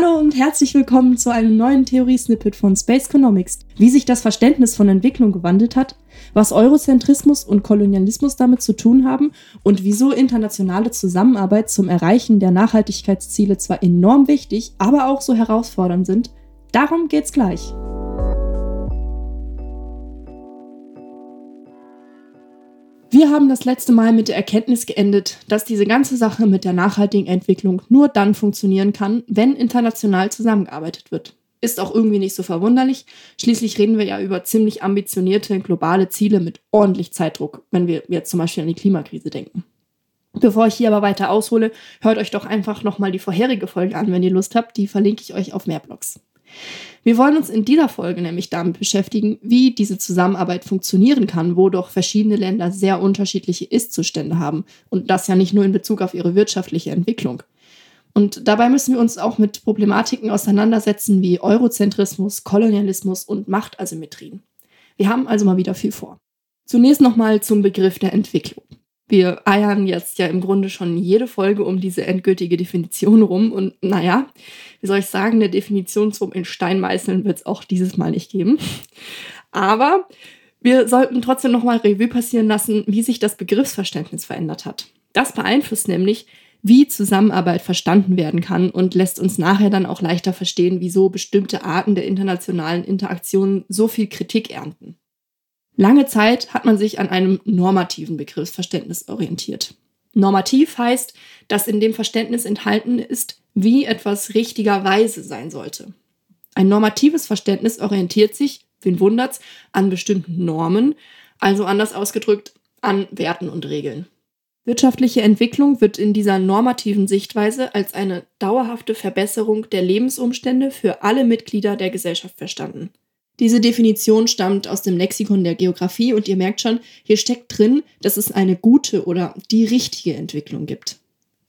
Hallo und herzlich willkommen zu einem neuen Theorie-Snippet von Space Economics. Wie sich das Verständnis von Entwicklung gewandelt hat, was Eurozentrismus und Kolonialismus damit zu tun haben und wieso internationale Zusammenarbeit zum Erreichen der Nachhaltigkeitsziele zwar enorm wichtig, aber auch so herausfordernd sind, darum geht's gleich. Wir haben das letzte Mal mit der Erkenntnis geendet, dass diese ganze Sache mit der nachhaltigen Entwicklung nur dann funktionieren kann, wenn international zusammengearbeitet wird. Ist auch irgendwie nicht so verwunderlich. Schließlich reden wir ja über ziemlich ambitionierte globale Ziele mit ordentlich Zeitdruck, wenn wir jetzt zum Beispiel an die Klimakrise denken. Bevor ich hier aber weiter aushole, hört euch doch einfach nochmal die vorherige Folge an, wenn ihr Lust habt. Die verlinke ich euch auf mehr Blogs. Wir wollen uns in dieser Folge nämlich damit beschäftigen, wie diese Zusammenarbeit funktionieren kann, wo doch verschiedene Länder sehr unterschiedliche Ist-Zustände haben und das ja nicht nur in Bezug auf ihre wirtschaftliche Entwicklung. Und dabei müssen wir uns auch mit Problematiken auseinandersetzen wie Eurozentrismus, Kolonialismus und Machtasymmetrien. Wir haben also mal wieder viel vor. Zunächst nochmal zum Begriff der Entwicklung. Wir eiern jetzt ja im Grunde schon jede Folge um diese endgültige Definition rum. Und naja, wie soll ich sagen, eine Definition zum in Stein meißeln wird es auch dieses Mal nicht geben. Aber wir sollten trotzdem nochmal Revue passieren lassen, wie sich das Begriffsverständnis verändert hat. Das beeinflusst nämlich, wie Zusammenarbeit verstanden werden kann und lässt uns nachher dann auch leichter verstehen, wieso bestimmte Arten der internationalen Interaktion so viel Kritik ernten. Lange Zeit hat man sich an einem normativen Begriffsverständnis orientiert. Normativ heißt, dass in dem Verständnis enthalten ist, wie etwas richtigerweise sein sollte. Ein normatives Verständnis orientiert sich, wen wundert's, an bestimmten Normen, also anders ausgedrückt an Werten und Regeln. Wirtschaftliche Entwicklung wird in dieser normativen Sichtweise als eine dauerhafte Verbesserung der Lebensumstände für alle Mitglieder der Gesellschaft verstanden. Diese Definition stammt aus dem Lexikon der Geografie und ihr merkt schon, hier steckt drin, dass es eine gute oder die richtige Entwicklung gibt.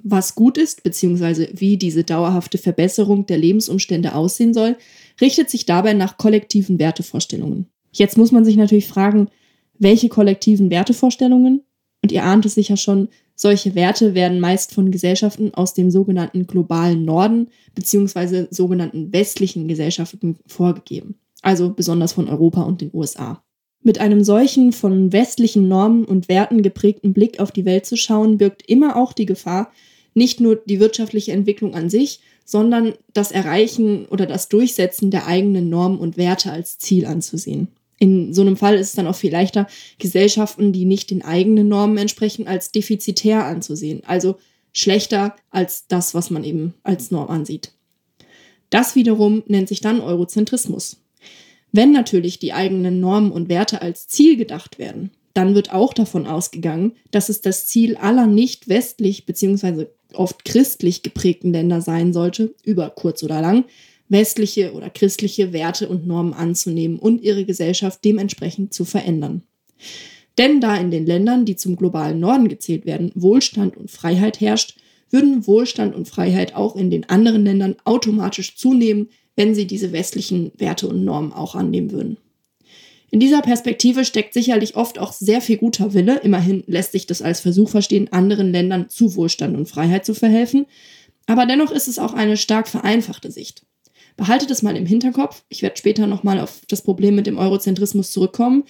Was gut ist, beziehungsweise wie diese dauerhafte Verbesserung der Lebensumstände aussehen soll, richtet sich dabei nach kollektiven Wertevorstellungen. Jetzt muss man sich natürlich fragen, welche kollektiven Wertevorstellungen? Und ihr ahnt es sicher schon, solche Werte werden meist von Gesellschaften aus dem sogenannten globalen Norden beziehungsweise sogenannten westlichen Gesellschaften vorgegeben also besonders von Europa und den USA. Mit einem solchen von westlichen Normen und Werten geprägten Blick auf die Welt zu schauen, birgt immer auch die Gefahr, nicht nur die wirtschaftliche Entwicklung an sich, sondern das Erreichen oder das Durchsetzen der eigenen Normen und Werte als Ziel anzusehen. In so einem Fall ist es dann auch viel leichter, Gesellschaften, die nicht den eigenen Normen entsprechen, als defizitär anzusehen, also schlechter als das, was man eben als Norm ansieht. Das wiederum nennt sich dann Eurozentrismus. Wenn natürlich die eigenen Normen und Werte als Ziel gedacht werden, dann wird auch davon ausgegangen, dass es das Ziel aller nicht westlich bzw. oft christlich geprägten Länder sein sollte, über kurz oder lang, westliche oder christliche Werte und Normen anzunehmen und ihre Gesellschaft dementsprechend zu verändern. Denn da in den Ländern, die zum globalen Norden gezählt werden, Wohlstand und Freiheit herrscht, würden Wohlstand und Freiheit auch in den anderen Ländern automatisch zunehmen, wenn sie diese westlichen Werte und Normen auch annehmen würden. In dieser Perspektive steckt sicherlich oft auch sehr viel guter Wille. Immerhin lässt sich das als Versuch verstehen, anderen Ländern zu Wohlstand und Freiheit zu verhelfen. Aber dennoch ist es auch eine stark vereinfachte Sicht. Behaltet es mal im Hinterkopf. Ich werde später nochmal auf das Problem mit dem Eurozentrismus zurückkommen.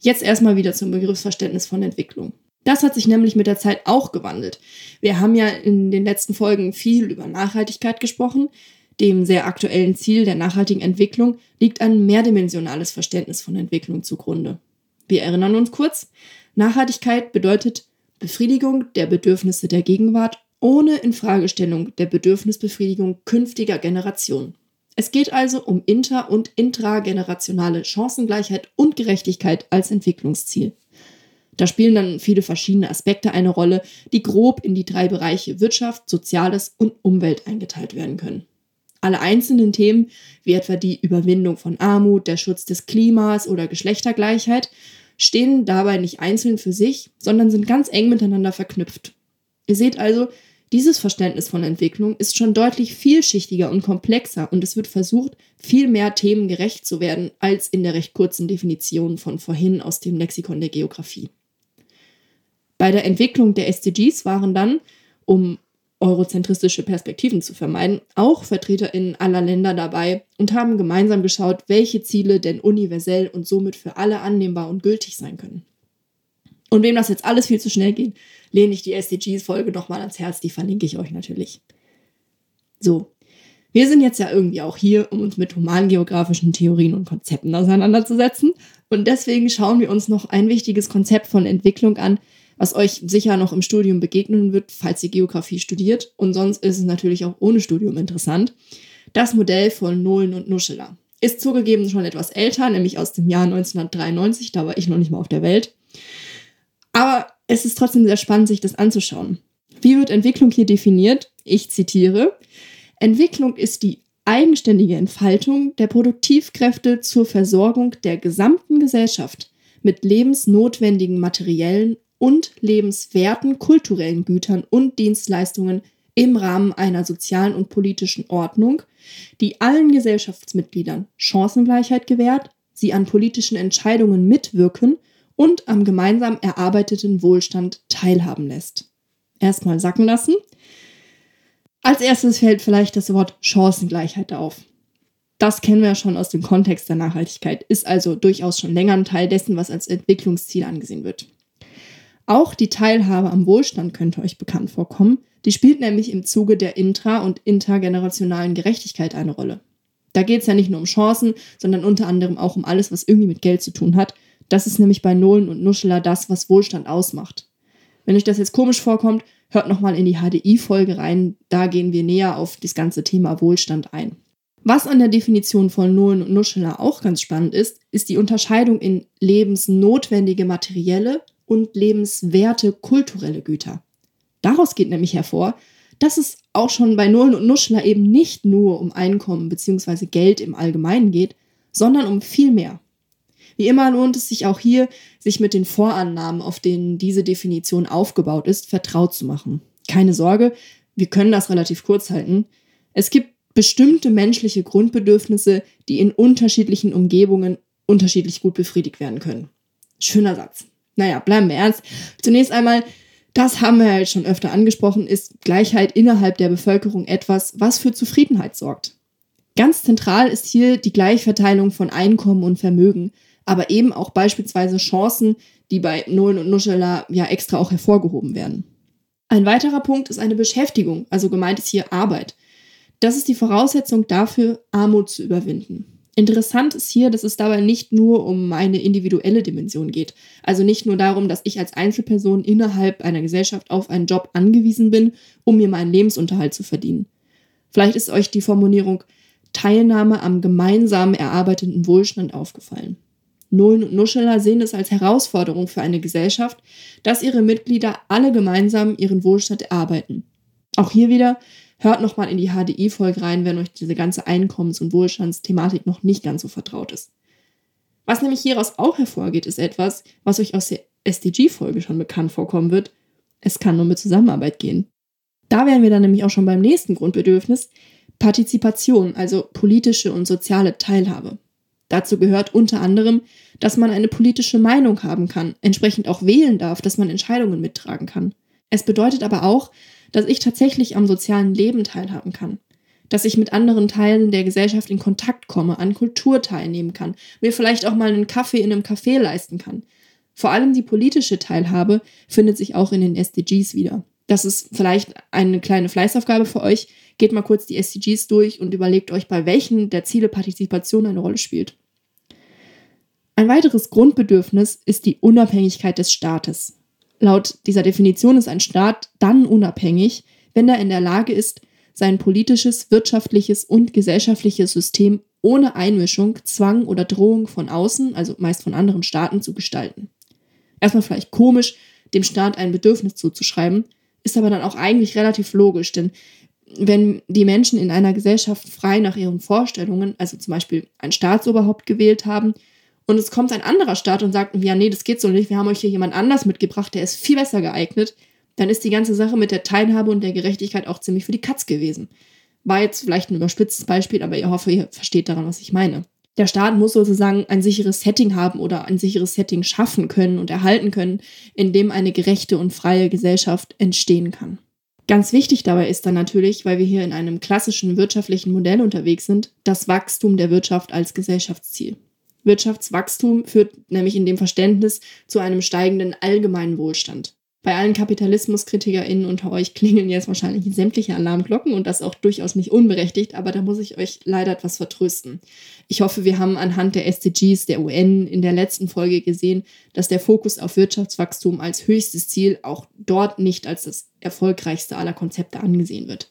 Jetzt erstmal wieder zum Begriffsverständnis von Entwicklung. Das hat sich nämlich mit der Zeit auch gewandelt. Wir haben ja in den letzten Folgen viel über Nachhaltigkeit gesprochen. Dem sehr aktuellen Ziel der nachhaltigen Entwicklung liegt ein mehrdimensionales Verständnis von Entwicklung zugrunde. Wir erinnern uns kurz, Nachhaltigkeit bedeutet Befriedigung der Bedürfnisse der Gegenwart ohne Infragestellung der Bedürfnisbefriedigung künftiger Generationen. Es geht also um inter- und intragenerationale Chancengleichheit und Gerechtigkeit als Entwicklungsziel. Da spielen dann viele verschiedene Aspekte eine Rolle, die grob in die drei Bereiche Wirtschaft, Soziales und Umwelt eingeteilt werden können. Alle einzelnen Themen, wie etwa die Überwindung von Armut, der Schutz des Klimas oder Geschlechtergleichheit, stehen dabei nicht einzeln für sich, sondern sind ganz eng miteinander verknüpft. Ihr seht also, dieses Verständnis von Entwicklung ist schon deutlich vielschichtiger und komplexer und es wird versucht, viel mehr Themen gerecht zu werden als in der recht kurzen Definition von vorhin aus dem Lexikon der Geografie. Bei der Entwicklung der SDGs waren dann, um eurozentristische Perspektiven zu vermeiden, auch VertreterInnen aller Länder dabei und haben gemeinsam geschaut, welche Ziele denn universell und somit für alle annehmbar und gültig sein können. Und wem das jetzt alles viel zu schnell geht, lehne ich die SDGs-Folge nochmal ans Herz, die verlinke ich euch natürlich. So, wir sind jetzt ja irgendwie auch hier, um uns mit humangeografischen Theorien und Konzepten auseinanderzusetzen. Und deswegen schauen wir uns noch ein wichtiges Konzept von Entwicklung an, was euch sicher noch im Studium begegnen wird, falls ihr Geografie studiert. Und sonst ist es natürlich auch ohne Studium interessant. Das Modell von Nohlen und Nuscheler ist zugegeben schon etwas älter, nämlich aus dem Jahr 1993. Da war ich noch nicht mal auf der Welt. Aber es ist trotzdem sehr spannend, sich das anzuschauen. Wie wird Entwicklung hier definiert? Ich zitiere. Entwicklung ist die eigenständige Entfaltung der Produktivkräfte zur Versorgung der gesamten Gesellschaft mit lebensnotwendigen materiellen und lebenswerten kulturellen Gütern und Dienstleistungen im Rahmen einer sozialen und politischen Ordnung, die allen Gesellschaftsmitgliedern Chancengleichheit gewährt, sie an politischen Entscheidungen mitwirken und am gemeinsam erarbeiteten Wohlstand teilhaben lässt. Erstmal sacken lassen. Als erstes fällt vielleicht das Wort Chancengleichheit auf. Das kennen wir ja schon aus dem Kontext der Nachhaltigkeit, ist also durchaus schon länger ein Teil dessen, was als Entwicklungsziel angesehen wird. Auch die Teilhabe am Wohlstand könnte euch bekannt vorkommen. Die spielt nämlich im Zuge der intra- und intergenerationalen Gerechtigkeit eine Rolle. Da geht es ja nicht nur um Chancen, sondern unter anderem auch um alles, was irgendwie mit Geld zu tun hat. Das ist nämlich bei Nolen und Nuscheler das, was Wohlstand ausmacht. Wenn euch das jetzt komisch vorkommt, hört nochmal in die HDI-Folge rein. Da gehen wir näher auf das ganze Thema Wohlstand ein. Was an der Definition von Nolen und Nuscheler auch ganz spannend ist, ist die Unterscheidung in lebensnotwendige materielle und lebenswerte kulturelle Güter. Daraus geht nämlich hervor, dass es auch schon bei Nullen und Nuschler eben nicht nur um Einkommen bzw. Geld im Allgemeinen geht, sondern um viel mehr. Wie immer lohnt es sich auch hier, sich mit den Vorannahmen, auf denen diese Definition aufgebaut ist, vertraut zu machen. Keine Sorge, wir können das relativ kurz halten. Es gibt bestimmte menschliche Grundbedürfnisse, die in unterschiedlichen Umgebungen unterschiedlich gut befriedigt werden können. Schöner Satz. Naja, bleiben wir ernst. Zunächst einmal, das haben wir ja jetzt schon öfter angesprochen, ist Gleichheit innerhalb der Bevölkerung etwas, was für Zufriedenheit sorgt. Ganz zentral ist hier die Gleichverteilung von Einkommen und Vermögen, aber eben auch beispielsweise Chancen, die bei Nullen und Nuscheler ja extra auch hervorgehoben werden. Ein weiterer Punkt ist eine Beschäftigung, also gemeint ist hier Arbeit. Das ist die Voraussetzung dafür, Armut zu überwinden. Interessant ist hier, dass es dabei nicht nur um eine individuelle Dimension geht. Also nicht nur darum, dass ich als Einzelperson innerhalb einer Gesellschaft auf einen Job angewiesen bin, um mir meinen Lebensunterhalt zu verdienen. Vielleicht ist euch die Formulierung Teilnahme am gemeinsam erarbeiteten Wohlstand aufgefallen. Nullen und Nuscheler sehen es als Herausforderung für eine Gesellschaft, dass ihre Mitglieder alle gemeinsam ihren Wohlstand erarbeiten. Auch hier wieder, Hört nochmal in die HDI-Folge rein, wenn euch diese ganze Einkommens- und Wohlstandsthematik noch nicht ganz so vertraut ist. Was nämlich hieraus auch hervorgeht, ist etwas, was euch aus der SDG-Folge schon bekannt vorkommen wird. Es kann nur mit Zusammenarbeit gehen. Da wären wir dann nämlich auch schon beim nächsten Grundbedürfnis, Partizipation, also politische und soziale Teilhabe. Dazu gehört unter anderem, dass man eine politische Meinung haben kann, entsprechend auch wählen darf, dass man Entscheidungen mittragen kann. Es bedeutet aber auch, dass ich tatsächlich am sozialen Leben teilhaben kann, dass ich mit anderen Teilen der Gesellschaft in Kontakt komme, an Kultur teilnehmen kann, mir vielleicht auch mal einen Kaffee in einem Café leisten kann. Vor allem die politische Teilhabe findet sich auch in den SDGs wieder. Das ist vielleicht eine kleine Fleißaufgabe für euch. Geht mal kurz die SDGs durch und überlegt euch, bei welchen der Ziele Partizipation eine Rolle spielt. Ein weiteres Grundbedürfnis ist die Unabhängigkeit des Staates. Laut dieser Definition ist ein Staat dann unabhängig, wenn er in der Lage ist, sein politisches, wirtschaftliches und gesellschaftliches System ohne Einmischung, Zwang oder Drohung von außen, also meist von anderen Staaten, zu gestalten. Erstmal vielleicht komisch, dem Staat ein Bedürfnis zuzuschreiben, ist aber dann auch eigentlich relativ logisch, denn wenn die Menschen in einer Gesellschaft frei nach ihren Vorstellungen, also zum Beispiel ein Staatsoberhaupt gewählt haben, und es kommt ein anderer Staat und sagt, ja, nee, das geht so nicht, wir haben euch hier jemand anders mitgebracht, der ist viel besser geeignet, dann ist die ganze Sache mit der Teilhabe und der Gerechtigkeit auch ziemlich für die Katz gewesen. War jetzt vielleicht ein überspitztes Beispiel, aber ich hoffe, ihr versteht daran, was ich meine. Der Staat muss sozusagen ein sicheres Setting haben oder ein sicheres Setting schaffen können und erhalten können, in dem eine gerechte und freie Gesellschaft entstehen kann. Ganz wichtig dabei ist dann natürlich, weil wir hier in einem klassischen wirtschaftlichen Modell unterwegs sind, das Wachstum der Wirtschaft als Gesellschaftsziel. Wirtschaftswachstum führt nämlich in dem Verständnis zu einem steigenden allgemeinen Wohlstand. Bei allen KapitalismuskritikerInnen unter euch klingeln jetzt wahrscheinlich sämtliche Alarmglocken und das auch durchaus nicht unberechtigt, aber da muss ich euch leider etwas vertrösten. Ich hoffe, wir haben anhand der SDGs der UN in der letzten Folge gesehen, dass der Fokus auf Wirtschaftswachstum als höchstes Ziel auch dort nicht als das erfolgreichste aller Konzepte angesehen wird.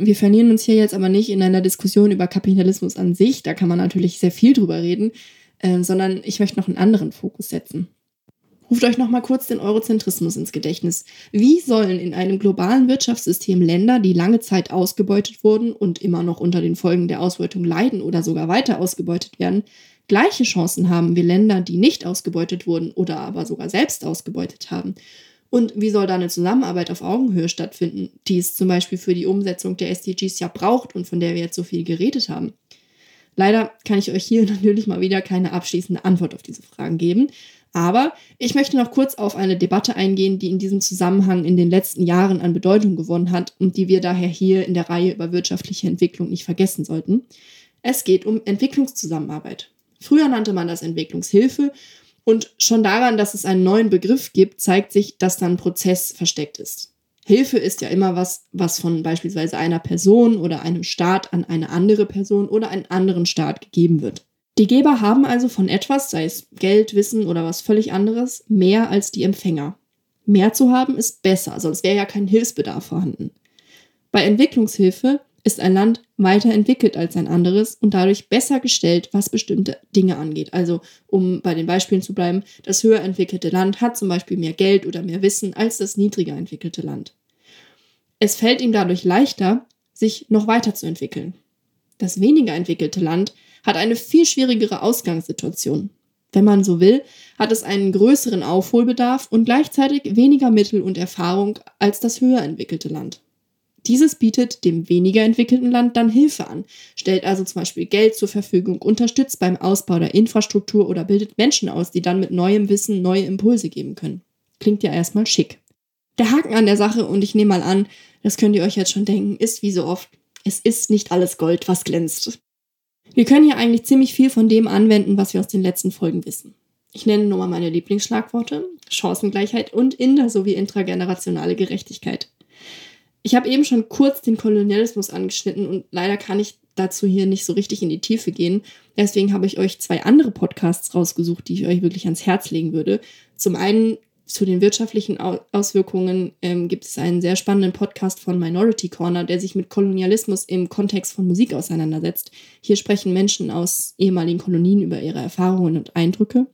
Wir verlieren uns hier jetzt aber nicht in einer Diskussion über Kapitalismus an sich, da kann man natürlich sehr viel drüber reden, äh, sondern ich möchte noch einen anderen Fokus setzen. Ruft euch noch mal kurz den Eurozentrismus ins Gedächtnis. Wie sollen in einem globalen Wirtschaftssystem Länder, die lange Zeit ausgebeutet wurden und immer noch unter den Folgen der Ausbeutung leiden oder sogar weiter ausgebeutet werden, gleiche Chancen haben wie Länder, die nicht ausgebeutet wurden oder aber sogar selbst ausgebeutet haben? Und wie soll da eine Zusammenarbeit auf Augenhöhe stattfinden, die es zum Beispiel für die Umsetzung der SDGs ja braucht und von der wir jetzt so viel geredet haben? Leider kann ich euch hier natürlich mal wieder keine abschließende Antwort auf diese Fragen geben. Aber ich möchte noch kurz auf eine Debatte eingehen, die in diesem Zusammenhang in den letzten Jahren an Bedeutung gewonnen hat und die wir daher hier in der Reihe über wirtschaftliche Entwicklung nicht vergessen sollten. Es geht um Entwicklungszusammenarbeit. Früher nannte man das Entwicklungshilfe und schon daran, dass es einen neuen Begriff gibt, zeigt sich, dass da ein Prozess versteckt ist. Hilfe ist ja immer was, was von beispielsweise einer Person oder einem Staat an eine andere Person oder einen anderen Staat gegeben wird. Die Geber haben also von etwas, sei es Geld, Wissen oder was völlig anderes, mehr als die Empfänger. Mehr zu haben ist besser, sonst wäre ja kein Hilfsbedarf vorhanden. Bei Entwicklungshilfe ist ein Land weiterentwickelt als ein anderes und dadurch besser gestellt, was bestimmte Dinge angeht. Also, um bei den Beispielen zu bleiben, das höher entwickelte Land hat zum Beispiel mehr Geld oder mehr Wissen als das niedriger entwickelte Land. Es fällt ihm dadurch leichter, sich noch weiterzuentwickeln. Das weniger entwickelte Land hat eine viel schwierigere Ausgangssituation. Wenn man so will, hat es einen größeren Aufholbedarf und gleichzeitig weniger Mittel und Erfahrung als das höher entwickelte Land. Dieses bietet dem weniger entwickelten Land dann Hilfe an, stellt also zum Beispiel Geld zur Verfügung, unterstützt beim Ausbau der Infrastruktur oder bildet Menschen aus, die dann mit neuem Wissen neue Impulse geben können. Klingt ja erstmal schick. Der Haken an der Sache, und ich nehme mal an, das könnt ihr euch jetzt schon denken, ist wie so oft, es ist nicht alles Gold, was glänzt. Wir können hier eigentlich ziemlich viel von dem anwenden, was wir aus den letzten Folgen wissen. Ich nenne nur mal meine Lieblingsschlagworte: Chancengleichheit und inter- sowie intragenerationale Gerechtigkeit. Ich habe eben schon kurz den Kolonialismus angeschnitten und leider kann ich dazu hier nicht so richtig in die Tiefe gehen. Deswegen habe ich euch zwei andere Podcasts rausgesucht, die ich euch wirklich ans Herz legen würde. Zum einen zu den wirtschaftlichen Auswirkungen ähm, gibt es einen sehr spannenden Podcast von Minority Corner, der sich mit Kolonialismus im Kontext von Musik auseinandersetzt. Hier sprechen Menschen aus ehemaligen Kolonien über ihre Erfahrungen und Eindrücke.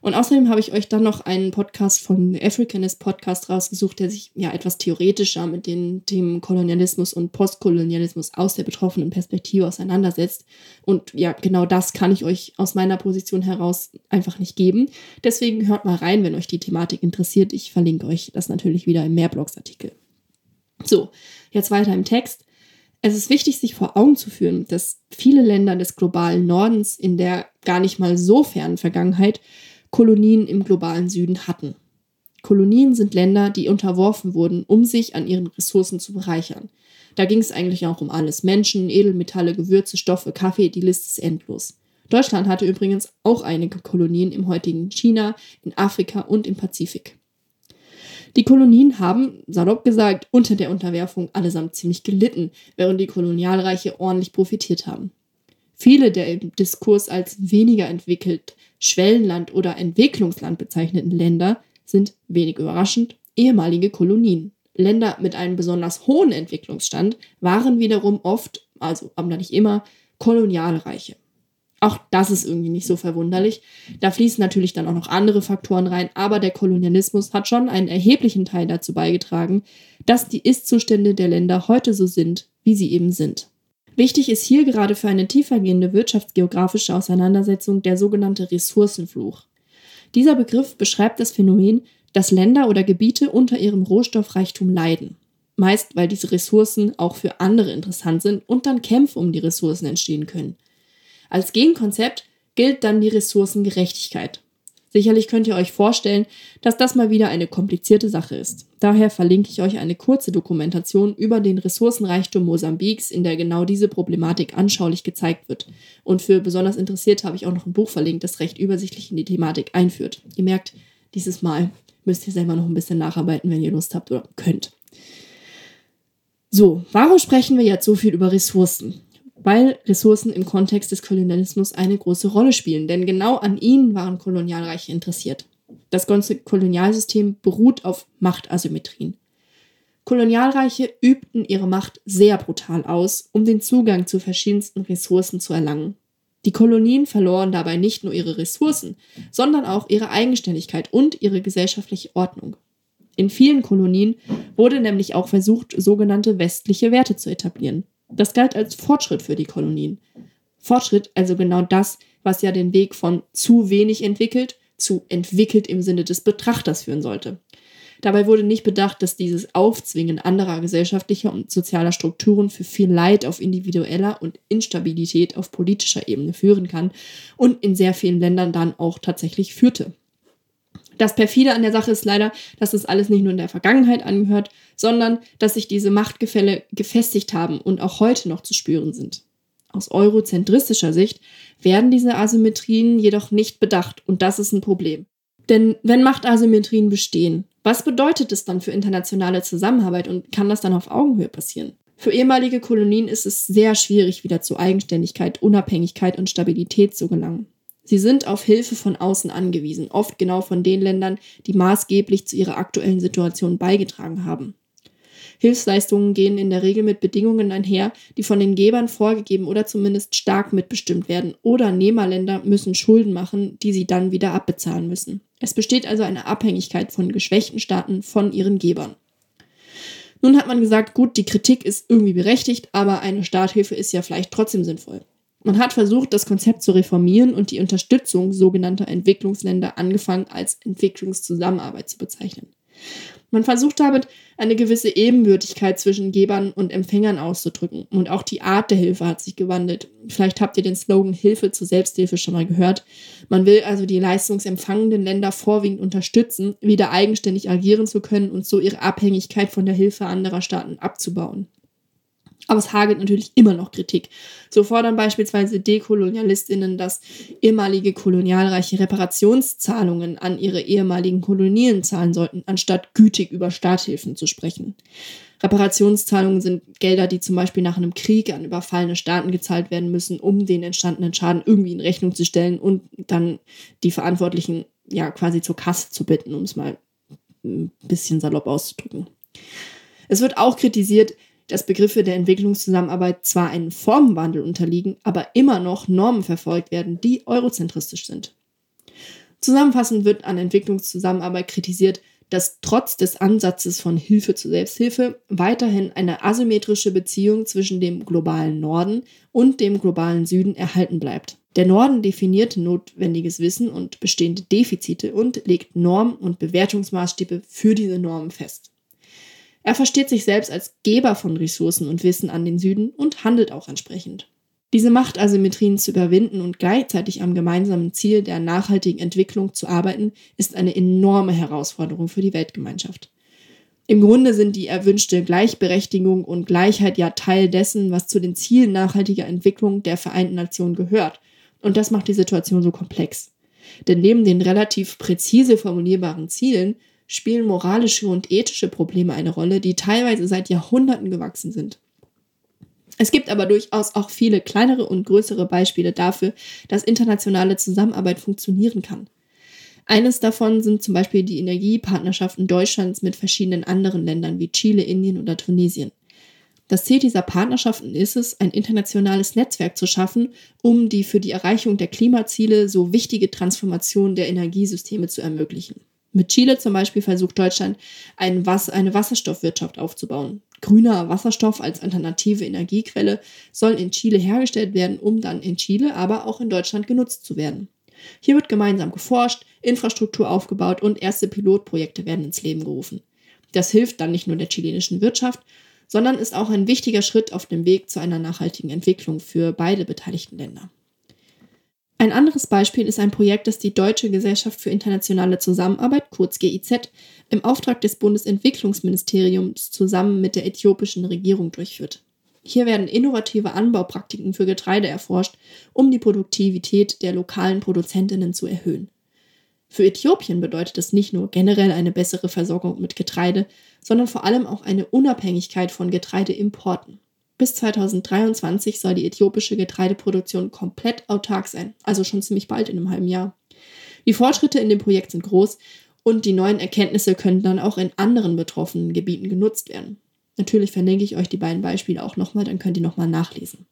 Und außerdem habe ich euch dann noch einen Podcast von Africanist Podcast rausgesucht, der sich ja etwas theoretischer mit den Themen Kolonialismus und Postkolonialismus aus der betroffenen Perspektive auseinandersetzt. Und ja, genau das kann ich euch aus meiner Position heraus einfach nicht geben. Deswegen hört mal rein, wenn euch die Thematik interessiert. Ich verlinke euch das natürlich wieder im Mehrblogsartikel. So, jetzt weiter im Text. Es ist wichtig, sich vor Augen zu führen, dass viele Länder des globalen Nordens in der gar nicht mal so fernen Vergangenheit Kolonien im globalen Süden hatten. Kolonien sind Länder, die unterworfen wurden, um sich an ihren Ressourcen zu bereichern. Da ging es eigentlich auch um alles. Menschen, Edelmetalle, Gewürze, Stoffe, Kaffee, die Liste ist endlos. Deutschland hatte übrigens auch einige Kolonien im heutigen China, in Afrika und im Pazifik. Die Kolonien haben, salopp gesagt, unter der Unterwerfung allesamt ziemlich gelitten, während die Kolonialreiche ordentlich profitiert haben. Viele der im Diskurs als weniger entwickelt Schwellenland oder Entwicklungsland bezeichneten Länder sind wenig überraschend ehemalige Kolonien. Länder mit einem besonders hohen Entwicklungsstand waren wiederum oft, also aber nicht immer, Kolonialreiche. Auch das ist irgendwie nicht so verwunderlich. Da fließen natürlich dann auch noch andere Faktoren rein, aber der Kolonialismus hat schon einen erheblichen Teil dazu beigetragen, dass die Ist-Zustände der Länder heute so sind, wie sie eben sind. Wichtig ist hier gerade für eine tiefergehende wirtschaftsgeografische Auseinandersetzung der sogenannte Ressourcenfluch. Dieser Begriff beschreibt das Phänomen, dass Länder oder Gebiete unter ihrem Rohstoffreichtum leiden. Meist, weil diese Ressourcen auch für andere interessant sind und dann Kämpfe um die Ressourcen entstehen können. Als Gegenkonzept gilt dann die Ressourcengerechtigkeit. Sicherlich könnt ihr euch vorstellen, dass das mal wieder eine komplizierte Sache ist. Daher verlinke ich euch eine kurze Dokumentation über den Ressourcenreichtum Mosambiks, in der genau diese Problematik anschaulich gezeigt wird. Und für besonders Interessierte habe ich auch noch ein Buch verlinkt, das recht übersichtlich in die Thematik einführt. Ihr merkt, dieses Mal müsst ihr selber noch ein bisschen nacharbeiten, wenn ihr Lust habt oder könnt. So, warum sprechen wir jetzt so viel über Ressourcen? Weil Ressourcen im Kontext des Kolonialismus eine große Rolle spielen, denn genau an ihnen waren Kolonialreiche interessiert. Das ganze Kolonialsystem beruht auf Machtasymmetrien. Kolonialreiche übten ihre Macht sehr brutal aus, um den Zugang zu verschiedensten Ressourcen zu erlangen. Die Kolonien verloren dabei nicht nur ihre Ressourcen, sondern auch ihre Eigenständigkeit und ihre gesellschaftliche Ordnung. In vielen Kolonien wurde nämlich auch versucht, sogenannte westliche Werte zu etablieren. Das galt als Fortschritt für die Kolonien. Fortschritt, also genau das, was ja den Weg von zu wenig entwickelt zu entwickelt im Sinne des Betrachters führen sollte. Dabei wurde nicht bedacht, dass dieses Aufzwingen anderer gesellschaftlicher und sozialer Strukturen für viel Leid auf individueller und Instabilität auf politischer Ebene führen kann und in sehr vielen Ländern dann auch tatsächlich führte. Das perfide an der Sache ist leider, dass das alles nicht nur in der Vergangenheit angehört, sondern dass sich diese Machtgefälle gefestigt haben und auch heute noch zu spüren sind. Aus eurozentristischer Sicht werden diese Asymmetrien jedoch nicht bedacht und das ist ein Problem. Denn wenn Machtasymmetrien bestehen, was bedeutet es dann für internationale Zusammenarbeit und kann das dann auf Augenhöhe passieren? Für ehemalige Kolonien ist es sehr schwierig, wieder zu Eigenständigkeit, Unabhängigkeit und Stabilität zu gelangen. Sie sind auf Hilfe von außen angewiesen, oft genau von den Ländern, die maßgeblich zu ihrer aktuellen Situation beigetragen haben. Hilfsleistungen gehen in der Regel mit Bedingungen einher, die von den Gebern vorgegeben oder zumindest stark mitbestimmt werden, oder Nehmerländer müssen Schulden machen, die sie dann wieder abbezahlen müssen. Es besteht also eine Abhängigkeit von geschwächten Staaten von ihren Gebern. Nun hat man gesagt, gut, die Kritik ist irgendwie berechtigt, aber eine Starthilfe ist ja vielleicht trotzdem sinnvoll. Man hat versucht, das Konzept zu reformieren und die Unterstützung sogenannter Entwicklungsländer angefangen als Entwicklungszusammenarbeit zu bezeichnen. Man versucht damit, eine gewisse Ebenbürtigkeit zwischen Gebern und Empfängern auszudrücken. Und auch die Art der Hilfe hat sich gewandelt. Vielleicht habt ihr den Slogan Hilfe zur Selbsthilfe schon mal gehört. Man will also die leistungsempfangenden Länder vorwiegend unterstützen, wieder eigenständig agieren zu können und so ihre Abhängigkeit von der Hilfe anderer Staaten abzubauen. Aber es hagelt natürlich immer noch Kritik. So fordern beispielsweise Dekolonialistinnen, dass ehemalige Kolonialreiche Reparationszahlungen an ihre ehemaligen Kolonien zahlen sollten, anstatt gütig über Starthilfen zu sprechen. Reparationszahlungen sind Gelder, die zum Beispiel nach einem Krieg an überfallene Staaten gezahlt werden müssen, um den entstandenen Schaden irgendwie in Rechnung zu stellen und dann die Verantwortlichen ja quasi zur Kasse zu bitten, um es mal ein bisschen salopp auszudrücken. Es wird auch kritisiert, dass Begriffe der Entwicklungszusammenarbeit zwar einem Formenwandel unterliegen, aber immer noch Normen verfolgt werden, die eurozentristisch sind. Zusammenfassend wird an Entwicklungszusammenarbeit kritisiert, dass trotz des Ansatzes von Hilfe zur Selbsthilfe weiterhin eine asymmetrische Beziehung zwischen dem globalen Norden und dem globalen Süden erhalten bleibt. Der Norden definiert notwendiges Wissen und bestehende Defizite und legt Normen und Bewertungsmaßstäbe für diese Normen fest. Er versteht sich selbst als Geber von Ressourcen und Wissen an den Süden und handelt auch entsprechend. Diese Machtasymmetrien zu überwinden und gleichzeitig am gemeinsamen Ziel der nachhaltigen Entwicklung zu arbeiten, ist eine enorme Herausforderung für die Weltgemeinschaft. Im Grunde sind die erwünschte Gleichberechtigung und Gleichheit ja Teil dessen, was zu den Zielen nachhaltiger Entwicklung der Vereinten Nationen gehört. Und das macht die Situation so komplex. Denn neben den relativ präzise formulierbaren Zielen spielen moralische und ethische Probleme eine Rolle, die teilweise seit Jahrhunderten gewachsen sind. Es gibt aber durchaus auch viele kleinere und größere Beispiele dafür, dass internationale Zusammenarbeit funktionieren kann. Eines davon sind zum Beispiel die Energiepartnerschaften Deutschlands mit verschiedenen anderen Ländern wie Chile, Indien oder Tunesien. Das Ziel dieser Partnerschaften ist es, ein internationales Netzwerk zu schaffen, um die für die Erreichung der Klimaziele so wichtige Transformation der Energiesysteme zu ermöglichen. Mit Chile zum Beispiel versucht Deutschland, eine Wasserstoffwirtschaft aufzubauen. Grüner Wasserstoff als alternative Energiequelle soll in Chile hergestellt werden, um dann in Chile, aber auch in Deutschland genutzt zu werden. Hier wird gemeinsam geforscht, Infrastruktur aufgebaut und erste Pilotprojekte werden ins Leben gerufen. Das hilft dann nicht nur der chilenischen Wirtschaft, sondern ist auch ein wichtiger Schritt auf dem Weg zu einer nachhaltigen Entwicklung für beide beteiligten Länder. Ein anderes Beispiel ist ein Projekt, das die Deutsche Gesellschaft für internationale Zusammenarbeit, kurz GIZ, im Auftrag des Bundesentwicklungsministeriums zusammen mit der äthiopischen Regierung durchführt. Hier werden innovative Anbaupraktiken für Getreide erforscht, um die Produktivität der lokalen Produzentinnen zu erhöhen. Für Äthiopien bedeutet es nicht nur generell eine bessere Versorgung mit Getreide, sondern vor allem auch eine Unabhängigkeit von Getreideimporten. Bis 2023 soll die äthiopische Getreideproduktion komplett autark sein, also schon ziemlich bald in einem halben Jahr. Die Fortschritte in dem Projekt sind groß und die neuen Erkenntnisse können dann auch in anderen betroffenen Gebieten genutzt werden. Natürlich verlinke ich euch die beiden Beispiele auch nochmal, dann könnt ihr nochmal nachlesen.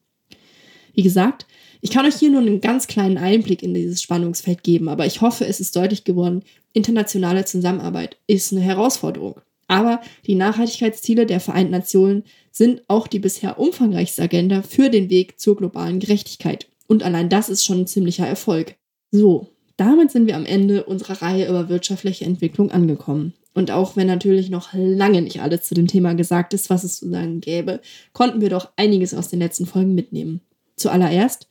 Wie gesagt, ich kann euch hier nur einen ganz kleinen Einblick in dieses Spannungsfeld geben, aber ich hoffe, es ist deutlich geworden, internationale Zusammenarbeit ist eine Herausforderung. Aber die Nachhaltigkeitsziele der Vereinten Nationen sind auch die bisher umfangreichste Agenda für den Weg zur globalen Gerechtigkeit. Und allein das ist schon ein ziemlicher Erfolg. So, damit sind wir am Ende unserer Reihe über wirtschaftliche Entwicklung angekommen. Und auch wenn natürlich noch lange nicht alles zu dem Thema gesagt ist, was es zu sagen gäbe, konnten wir doch einiges aus den letzten Folgen mitnehmen. Zuallererst,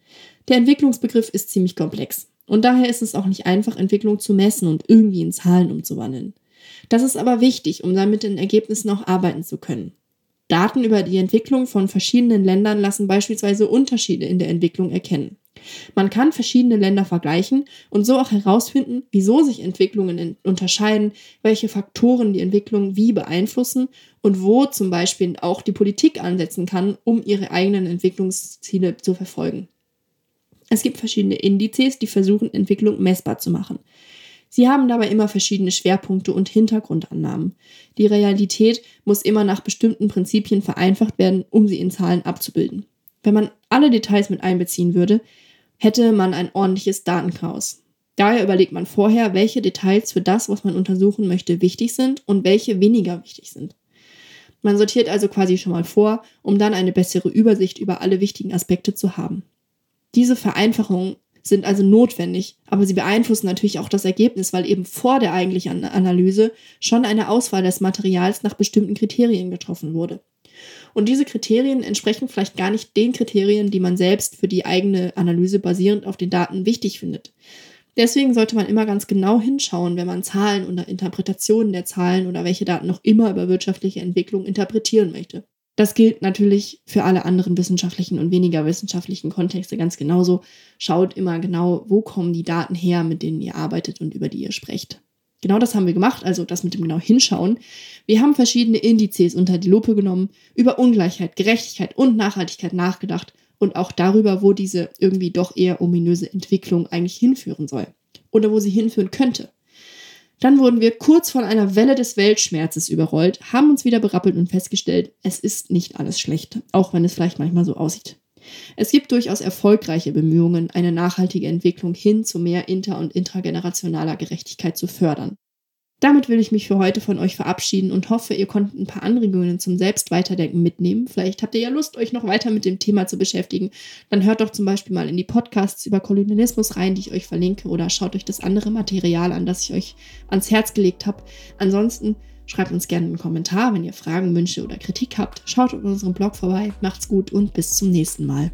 der Entwicklungsbegriff ist ziemlich komplex. Und daher ist es auch nicht einfach, Entwicklung zu messen und irgendwie in Zahlen umzuwandeln. Das ist aber wichtig, um dann mit den Ergebnissen auch arbeiten zu können. Daten über die Entwicklung von verschiedenen Ländern lassen beispielsweise Unterschiede in der Entwicklung erkennen. Man kann verschiedene Länder vergleichen und so auch herausfinden, wieso sich Entwicklungen unterscheiden, welche Faktoren die Entwicklung wie beeinflussen und wo zum Beispiel auch die Politik ansetzen kann, um ihre eigenen Entwicklungsziele zu verfolgen. Es gibt verschiedene Indizes, die versuchen, Entwicklung messbar zu machen. Sie haben dabei immer verschiedene Schwerpunkte und Hintergrundannahmen. Die Realität muss immer nach bestimmten Prinzipien vereinfacht werden, um sie in Zahlen abzubilden. Wenn man alle Details mit einbeziehen würde, hätte man ein ordentliches Datenchaos. Daher überlegt man vorher, welche Details für das, was man untersuchen möchte, wichtig sind und welche weniger wichtig sind. Man sortiert also quasi schon mal vor, um dann eine bessere Übersicht über alle wichtigen Aspekte zu haben. Diese Vereinfachung sind also notwendig, aber sie beeinflussen natürlich auch das Ergebnis, weil eben vor der eigentlichen Analyse schon eine Auswahl des Materials nach bestimmten Kriterien getroffen wurde. Und diese Kriterien entsprechen vielleicht gar nicht den Kriterien, die man selbst für die eigene Analyse basierend auf den Daten wichtig findet. Deswegen sollte man immer ganz genau hinschauen, wenn man Zahlen oder Interpretationen der Zahlen oder welche Daten noch immer über wirtschaftliche Entwicklung interpretieren möchte. Das gilt natürlich für alle anderen wissenschaftlichen und weniger wissenschaftlichen Kontexte ganz genauso. Schaut immer genau, wo kommen die Daten her, mit denen ihr arbeitet und über die ihr sprecht. Genau das haben wir gemacht, also das mit dem genau hinschauen. Wir haben verschiedene Indizes unter die Lupe genommen, über Ungleichheit, Gerechtigkeit und Nachhaltigkeit nachgedacht und auch darüber, wo diese irgendwie doch eher ominöse Entwicklung eigentlich hinführen soll oder wo sie hinführen könnte. Dann wurden wir kurz von einer Welle des Weltschmerzes überrollt, haben uns wieder berappelt und festgestellt, es ist nicht alles schlecht, auch wenn es vielleicht manchmal so aussieht. Es gibt durchaus erfolgreiche Bemühungen, eine nachhaltige Entwicklung hin zu mehr inter- und intragenerationaler Gerechtigkeit zu fördern. Damit will ich mich für heute von euch verabschieden und hoffe, ihr konntet ein paar Anregungen zum Selbstweiterdenken mitnehmen. Vielleicht habt ihr ja Lust, euch noch weiter mit dem Thema zu beschäftigen. Dann hört doch zum Beispiel mal in die Podcasts über Kolonialismus rein, die ich euch verlinke, oder schaut euch das andere Material an, das ich euch ans Herz gelegt habe. Ansonsten schreibt uns gerne einen Kommentar, wenn ihr Fragen, Wünsche oder Kritik habt. Schaut auf unserem Blog vorbei. Macht's gut und bis zum nächsten Mal.